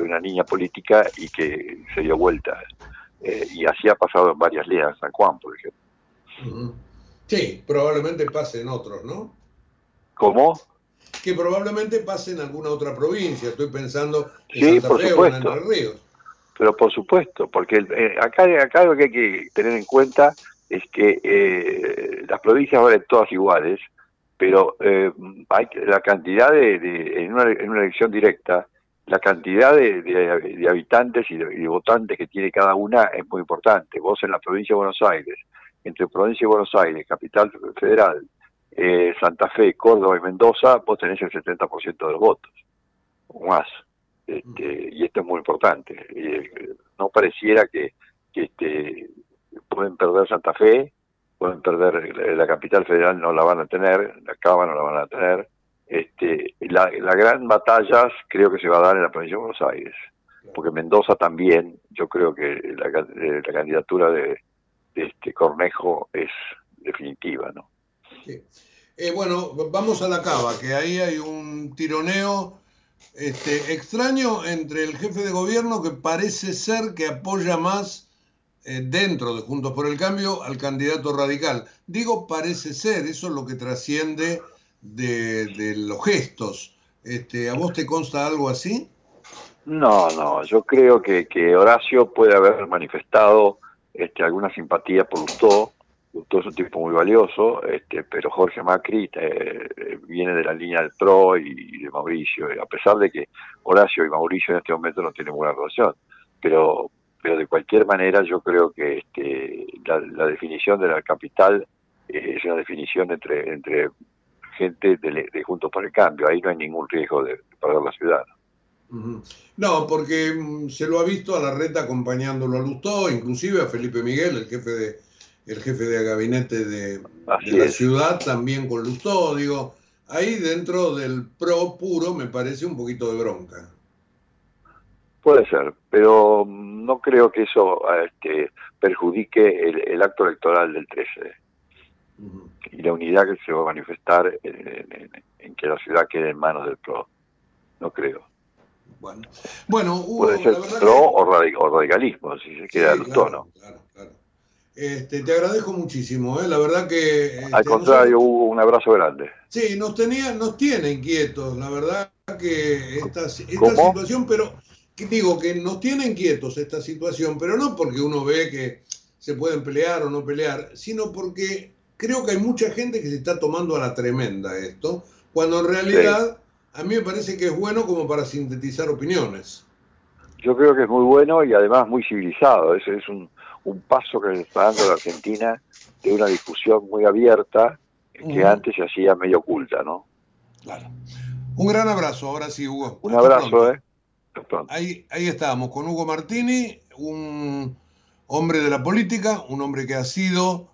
una niña política y que se dio vuelta. Eh, y así ha pasado en varias líneas, San Juan, por ejemplo. Sí, probablemente pase en otros, ¿no? ¿Cómo? Que probablemente pase en alguna otra provincia. Estoy pensando en Santa Fe o en Entre Ríos. Pero por supuesto, porque eh, acá, acá lo que hay que tener en cuenta es que eh, las provincias valen todas iguales, pero eh, hay la cantidad de, en, una, en, una, elección directa, la cantidad de, habitantes y de, votantes que tiene cada una es muy importante. Vos en la provincia de Buenos Aires, entre provincia de Buenos Aires, capital federal, eh, Santa Fe, Córdoba y Mendoza, vos tenés el 70% de los votos, o más. Este, y esto es muy importante. no pareciera que, que este, pueden perder Santa Fe, pueden perder la capital federal, no la van a tener, la Cava no la van a tener. Este, la, gran batalla creo que se va a dar en la provincia de Buenos Aires, porque Mendoza también, yo creo que la, eh, candidatura de, este Cornejo es definitiva, ¿no? Eh, bueno, vamos a la Cava, que ahí hay un tironeo este, extraño entre el jefe de gobierno que parece ser que apoya más eh, dentro de Juntos por el Cambio al candidato radical. Digo, parece ser, eso es lo que trasciende de, los gestos. Este, ¿A vos te consta algo así? No, no, yo creo que, Horacio puede haber manifestado este, alguna simpatía por Lustó, Lustó es un tipo muy valioso, este, pero Jorge Macri eh, viene de la línea del PRO y, de Mauricio, a pesar de que Horacio y Mauricio en este momento no tienen buena relación. Pero pero de cualquier manera yo creo que este, la, definición de la capital eh, es una definición entre, entre gente de, Juntos por el Cambio, ahí no hay ningún riesgo de, perder la ciudad. No, porque mm, se lo ha visto a la reta acompañándolo a Lustó, inclusive a Felipe Miguel, el jefe de el jefe de gabinete de, la ciudad, también con Lustó, digo, ahí dentro del pro puro me parece un poquito de bronca. Puede ser, pero no creo que eso este, perjudique el, acto electoral del 13 y la unidad que se va a manifestar en, que la ciudad quede en manos del PRO. No creo. Bueno, bueno puede ser PRO o, radicalismo, si se queda el tono. Claro, claro. Este, te agradezco muchísimo, ¿eh? la verdad que... Este, Al contrario, hubo un abrazo grande. Sí, nos tenía, nos tiene inquietos, la verdad que esta, esta situación, pero digo que nos tienen quietos esta situación, pero no porque uno ve que se pueden pelear o no pelear, sino porque creo que hay mucha gente que se está tomando a la tremenda esto, cuando en realidad a mí me parece que es bueno como para sintetizar opiniones. Yo creo que es muy bueno y además muy civilizado. Ese es un, paso que está dando la Argentina de una discusión muy abierta que antes se hacía medio oculta, ¿no? Claro. Un gran abrazo, ahora sí, Hugo. Un abrazo, ¿eh? Ahí, ahí estábamos, con Hugo Martini, un hombre de la política, un hombre que ha sido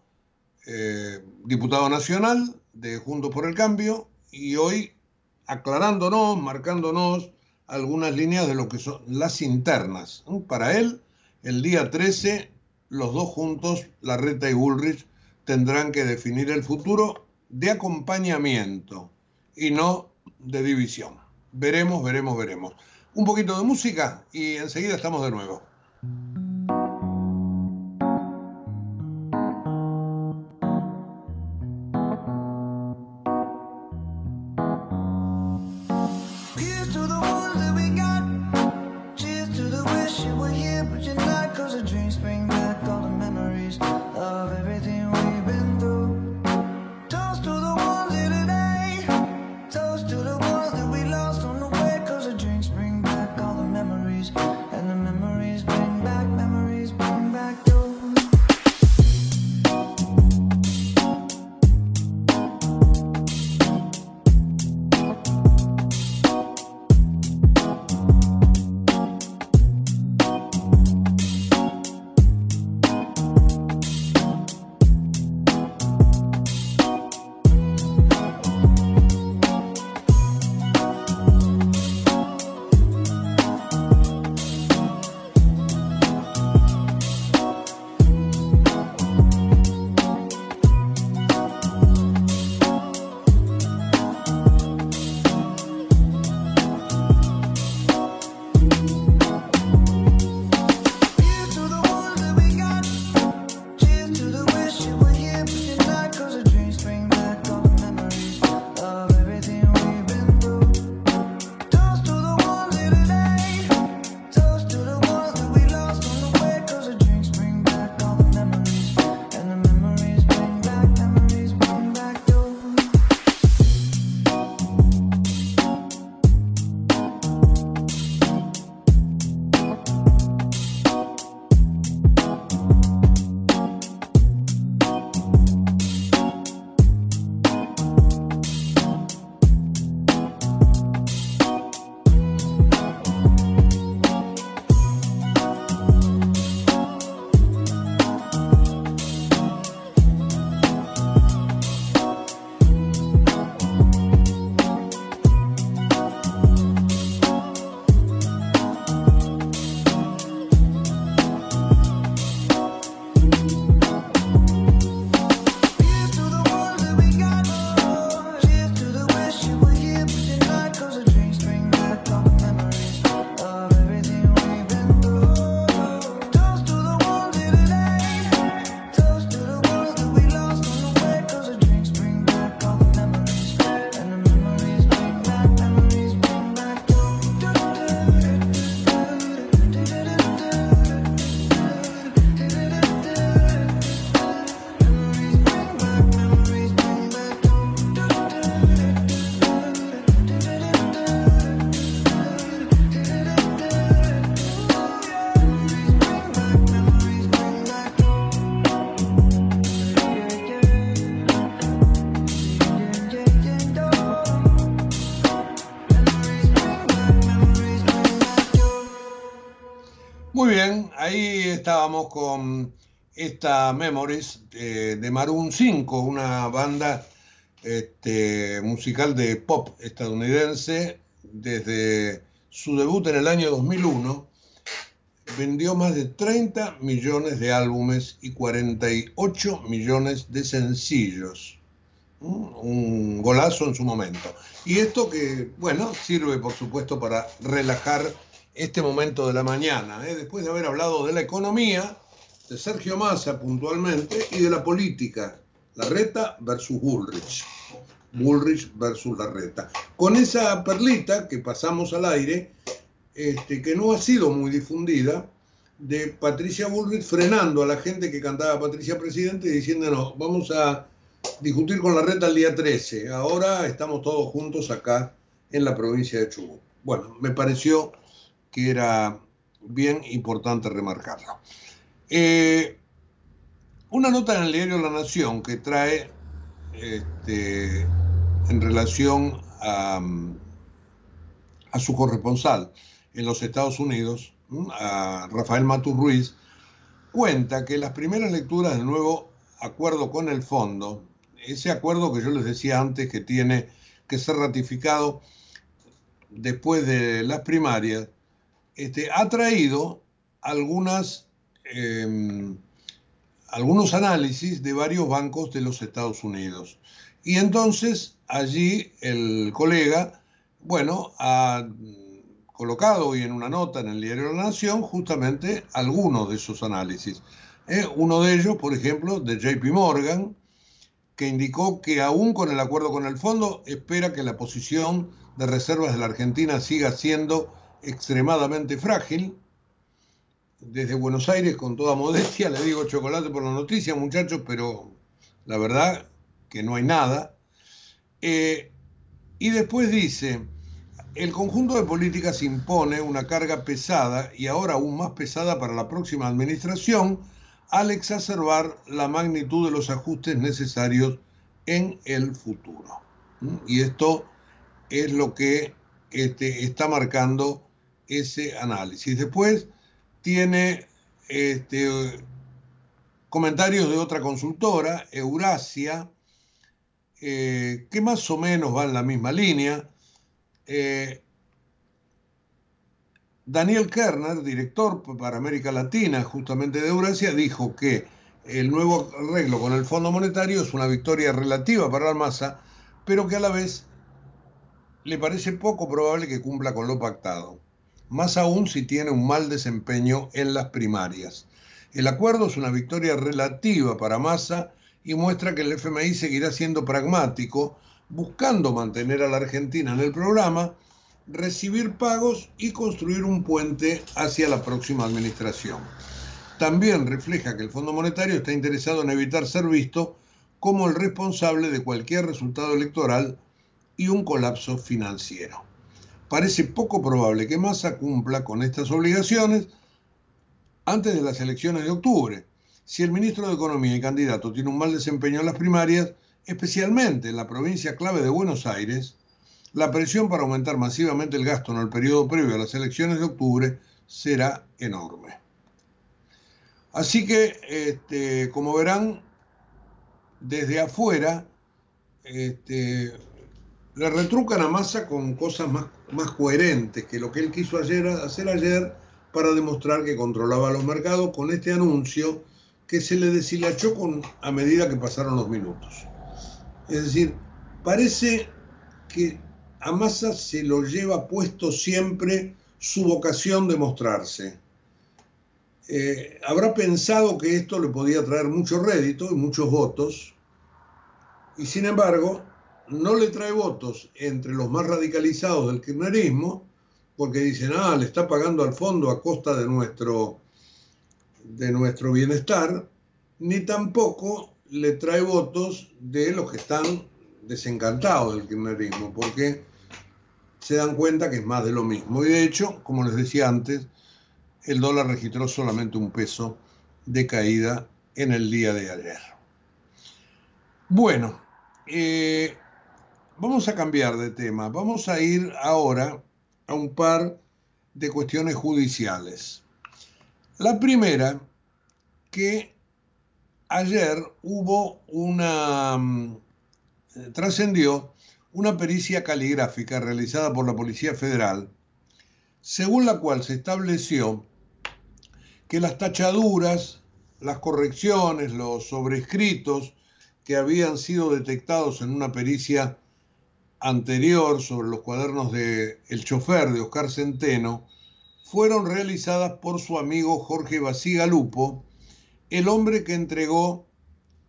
eh, diputado nacional de Juntos por el Cambio y hoy aclarándonos, marcándonos algunas líneas de lo que son las internas. Para él, el día 13, los dos juntos, Larreta y Bullrich, tendrán que definir el futuro de acompañamiento y no de división. Veremos, veremos, veremos un poquito de música y enseguida estamos de nuevo. Estábamos con esta Memories eh, de Maroon 5, una banda este, musical de pop estadounidense desde su debut en el año 2001. Vendió más de 30 millones de álbumes y 48 millones de sencillos. Un golazo en su momento. Y esto que, bueno, sirve por supuesto para relajar este momento de la mañana, ¿eh? después de haber hablado de la economía, de Sergio Massa puntualmente y de la política, Larreta versus Bullrich. Bullrich versus Larreta. Con esa perlita que pasamos al aire, este, que no ha sido muy difundida, de Patricia Bullrich frenando a la gente que cantaba Patricia Presidente y diciéndonos, vamos a discutir con Larreta el día 13, ahora estamos todos juntos acá en la provincia de Chubut. Bueno, me pareció que era bien importante remarcarlo. Eh, una nota en el diario La Nación que trae este, en relación a, su corresponsal en los Estados Unidos, Rafael Matus Ruiz, cuenta que las primeras lecturas del nuevo acuerdo con el fondo, ese acuerdo que yo les decía antes que tiene que ser ratificado después de las primarias, este, ha traído em, algunos análisis de varios bancos de los Estados Unidos. Y entonces allí el colega, bueno, ha colocado hoy en una nota en el diario La Nación justamente algunos de esos análisis. Eh, uno de ellos, por ejemplo, de JP Morgan, que indicó que aún con el acuerdo con el fondo, espera que la posición de reservas de la Argentina siga siendo extremadamente frágil. Desde Buenos Aires, con toda modestia, le digo chocolate por la noticia, muchachos, pero la verdad que no hay nada. Eh, y después dice, el conjunto de políticas impone una carga pesada y ahora aún más pesada para la próxima administración al exacerbar la magnitud de los ajustes necesarios en el futuro. ¿Mm? Y esto es lo que este, está marcando ese análisis. Después tiene este, comentarios de otra consultora, Eurasia, eh, que más o menos va en la misma línea. Eh, Daniel Kerner, director para América Latina justamente de Eurasia, dijo que el nuevo arreglo con el Fondo Monetario es una victoria relativa para la masa, pero que a la vez le parece poco probable que cumpla con lo pactado más aún si tiene un mal desempeño en las primarias. El acuerdo es una victoria relativa para Massa y muestra que el FMI seguirá siendo pragmático, buscando mantener a la Argentina en el programa, recibir pagos y construir un puente hacia la próxima administración. También refleja que el Fondo Monetario está interesado en evitar ser visto como el responsable de cualquier resultado electoral y un colapso financiero parece poco probable que Massa cumpla con estas obligaciones antes de las elecciones de octubre. Si el ministro de Economía y candidato tiene un mal desempeño en las primarias, especialmente en la provincia clave de Buenos Aires, la presión para aumentar masivamente el gasto en el periodo previo a las elecciones de octubre será enorme. Así que, este, como verán, desde afuera, este, le retrucan a Massa con cosas más, más coherentes que lo que él quiso hacer ayer para demostrar que controlaba los mercados con este anuncio que se le deshilachó con, a medida que pasaron los minutos. Es decir, parece que a Massa se lo lleva puesto siempre su vocación de mostrarse. Eh, habrá pensado que esto le podía traer mucho rédito y muchos votos, y sin embargo no le trae votos entre los más radicalizados del kirchnerismo, porque dicen, ah, le está pagando al fondo a costa de nuestro, de nuestro bienestar, ni tampoco le trae votos de los que están desencantados del kirchnerismo, porque se dan cuenta que es más de lo mismo. Y de hecho, como les decía antes, el dólar registró solamente un peso de caída en el día de ayer. Bueno, eh, Vamos a cambiar de tema. Vamos a ir ahora a un par de cuestiones judiciales. La primera, que ayer hubo una, mm, trascendió una pericia caligráfica realizada por la Policía Federal, según la cual se estableció que las tachaduras, las correcciones, los sobrescritos que habían sido detectados en una pericia anterior sobre los cuadernos de El chofer de Oscar Centeno fueron realizadas por su amigo Jorge Basigalupo, el hombre que entregó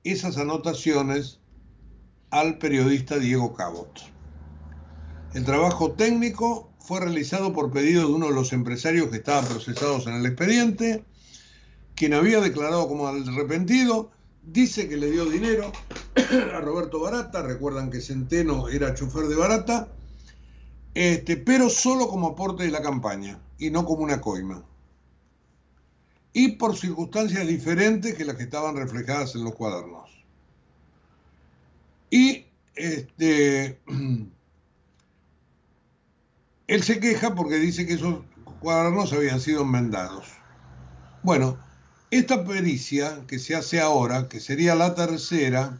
esas anotaciones al periodista Diego Cabot. El trabajo técnico fue realizado por pedido de uno de los empresarios que estaban procesados en el expediente, quien había declarado como arrepentido, dice que le dio dinero a Roberto Barata, recuerdan que Centeno era chofer de Barata, este, pero solo como aporte de la campaña y no como una coima. Y por circunstancias diferentes que las que estaban reflejadas en los cuadernos. Y este, él se queja porque dice que esos cuadernos habían sido enmendados. Bueno, esta pericia que se hace ahora, que sería la tercera,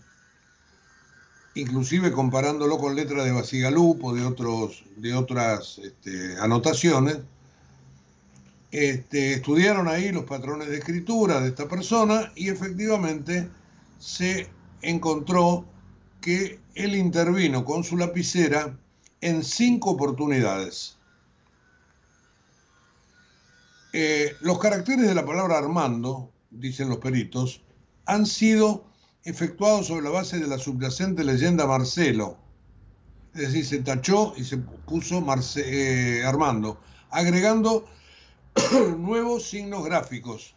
inclusive comparándolo con letras de Basigalupo o de, otros, de otras este, anotaciones, este, estudiaron ahí los patrones de escritura de esta persona y efectivamente se encontró que él intervino con su lapicera en cinco oportunidades. Eh, los caracteres de la palabra Armando, dicen los peritos, han sido efectuados sobre la base de la subyacente leyenda Marcelo. Es decir, se tachó y se puso eh, Armando, agregando nuevos signos gráficos,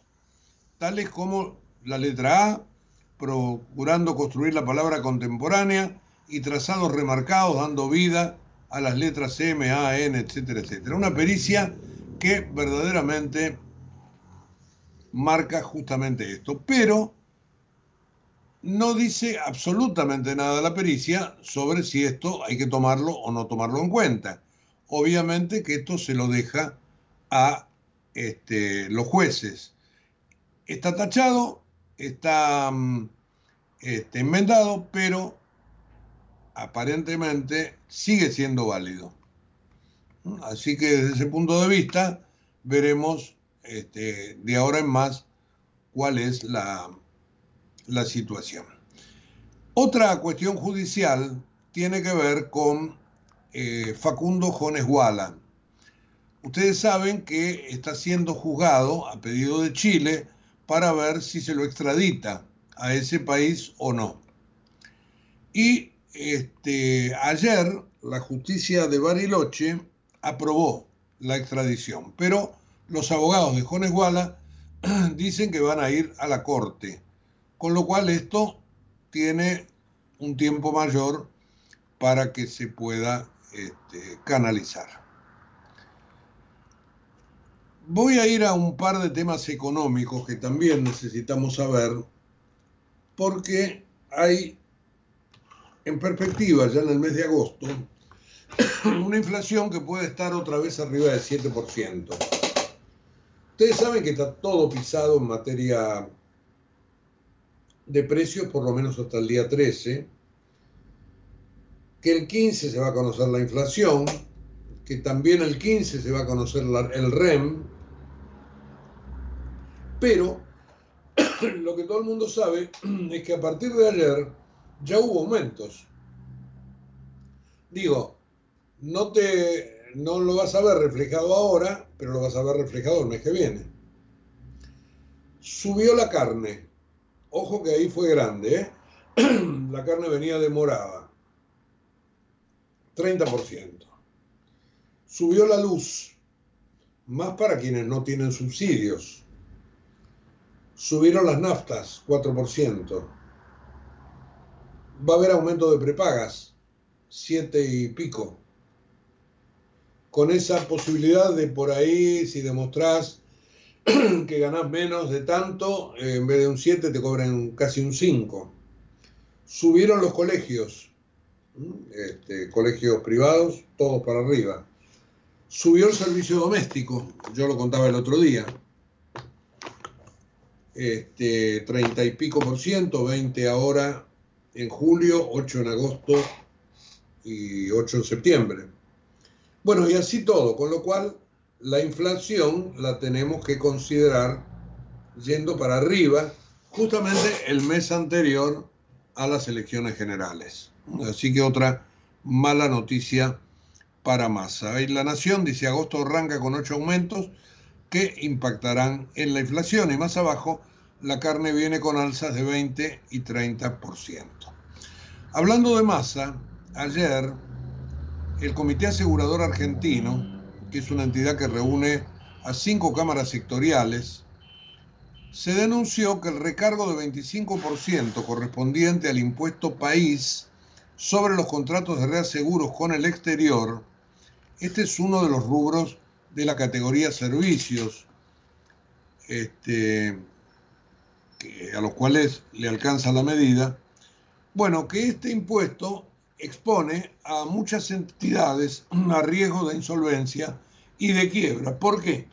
tales como la letra A, procurando construir la palabra contemporánea, y trazados remarcados dando vida a las letras M, A, N, etcétera, etcétera. Una pericia que verdaderamente marca justamente esto, pero no dice absolutamente nada la pericia sobre si esto hay que tomarlo o no tomarlo en cuenta. Obviamente que esto se lo deja a este, los jueces. Está tachado, está mm, este, enmendado, pero aparentemente sigue siendo válido. Así que desde ese punto de vista veremos este, de ahora en más cuál es la, la situación. Otra cuestión judicial tiene que ver con eh, Facundo Jones Guala. Ustedes saben que está siendo juzgado a pedido de Chile para ver si se lo extradita a ese país o no. Y este, ayer la justicia de Bariloche aprobó la extradición, pero los abogados de Jones Guala dicen que van a ir a la corte, con lo cual esto tiene un tiempo mayor para que se pueda este, canalizar. Voy a ir a un par de temas económicos que también necesitamos saber, porque hay en perspectiva, ya en el mes de agosto, una inflación que puede estar otra vez arriba del 7%. Ustedes saben que está todo pisado en materia de precios, por lo menos hasta el día 13, que el 15 se va a conocer la inflación, que también el 15 se va a conocer el REM, pero lo que todo el mundo sabe es que a partir de ayer ya hubo aumentos. Digo, no, te, no lo vas a ver reflejado ahora, pero lo vas a ver reflejado el mes que viene. Subió la carne. Ojo que ahí fue grande, ¿eh? La carne venía demorada. 30%. Subió la luz. Más para quienes no tienen subsidios. Subieron las naftas, 4% va a haber aumento de prepagas, siete y pico. Con esa posibilidad de por ahí, si demostrás que ganás menos de tanto, eh, en vez de un 7 te cobran casi un 5. Subieron los colegios, este, colegios privados, todos para arriba. Subió el servicio doméstico, yo lo contaba el otro día. este, 30 y pico por ciento, 20 ahora en julio, 8 en agosto y 8 en septiembre. Bueno, y así todo, con lo cual la inflación la tenemos que considerar yendo para arriba justamente el mes anterior a las elecciones generales. Así que otra mala noticia para Massa. Y la Nación dice agosto arranca con ocho aumentos que impactarán en la inflación y más abajo la carne viene con alzas de 20 y 30%. Hablando de Massa, ayer el Comité Asegurador Argentino, que es una entidad que reúne a cinco cámaras sectoriales, se denunció que el recargo de 25% correspondiente al impuesto país sobre los contratos de reaseguros con el exterior, este es uno de los rubros de la categoría servicios, este, a los cuales le alcanza la medida. Bueno, que este impuesto expone a muchas entidades a riesgo de insolvencia y de quiebra. ¿Por qué?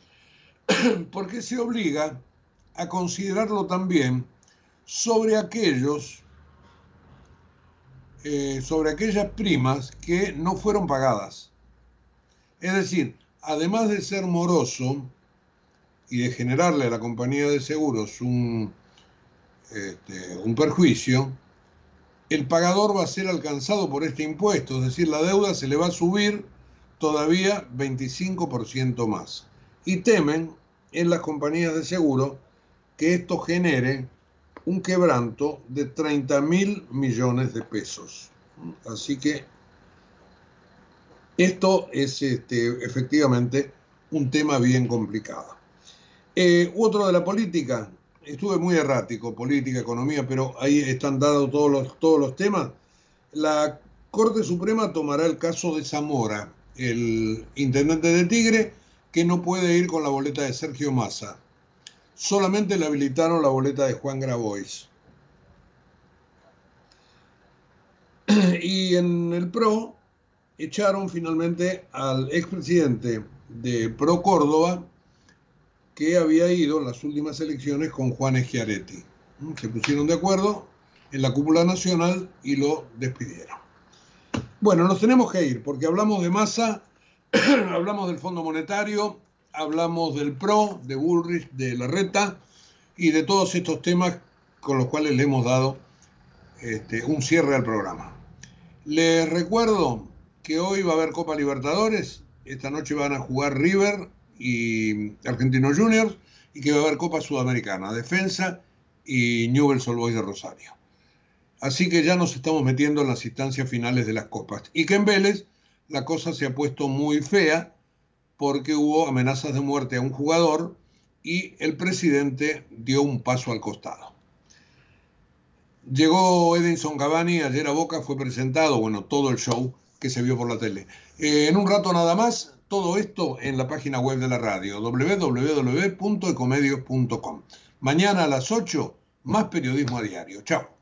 Porque se obliga a considerarlo también sobre aquellos, eh, sobre aquellas primas que no fueron pagadas. Es decir, además de ser moroso y de generarle a la compañía de seguros un, este, un perjuicio, el pagador va a ser alcanzado por este impuesto, es decir, la deuda se le va a subir todavía 25% más. Y temen en las compañías de seguro que esto genere un quebranto de 30 mil millones de pesos. Así que esto es este, efectivamente un tema bien complicado. Eh, otro de la política, estuve muy errático, política, economía, pero ahí están dados todos los, todos los temas. La Corte Suprema tomará el caso de Zamora, el intendente de Tigre, que no puede ir con la boleta de Sergio Massa solamente le habilitaron la boleta de Juan Grabois. Y en el PRO echaron finalmente al expresidente de PRO Córdoba, que había ido en las últimas elecciones con Juan Schiaretti. Se pusieron de acuerdo en la cúpula nacional y lo despidieron. Bueno, nos tenemos que ir porque hablamos de masa, hablamos del Fondo Monetario, hablamos del PRO, de Bullrich, de Larreta y de todos estos temas con los cuales le hemos dado este, un cierre al programa. Les recuerdo que hoy va a haber Copa Libertadores, esta noche van a jugar River y Argentinos Juniors y que va a haber Copa Sudamericana, Defensa y Newell's Old Boys de Rosario. Así que ya nos estamos metiendo en las instancias finales de las copas. Y que en Vélez la cosa se ha puesto muy fea porque hubo amenazas de muerte a un jugador y el presidente dio un paso al costado. Llegó Edinson Cavani ayer a Boca, fue presentado, bueno, todo el show que se vio por la tele. Eh, en un rato nada más, todo esto en la página web de la radio, www.ecomedios.com. Mañana a las 8, más periodismo a diario. Chao.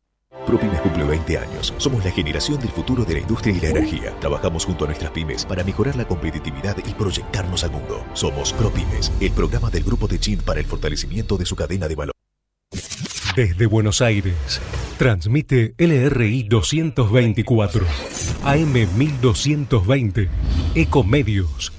ProPymes cumple 20 años. Somos la generación del futuro de la industria y la energía. Trabajamos junto a nuestras pymes para mejorar la competitividad y proyectarnos al mundo. Somos ProPymes, el programa del Grupo de Chin para el fortalecimiento de su cadena de valor. Desde Buenos Aires, transmite LRI 224, AM 1220, Ecomedios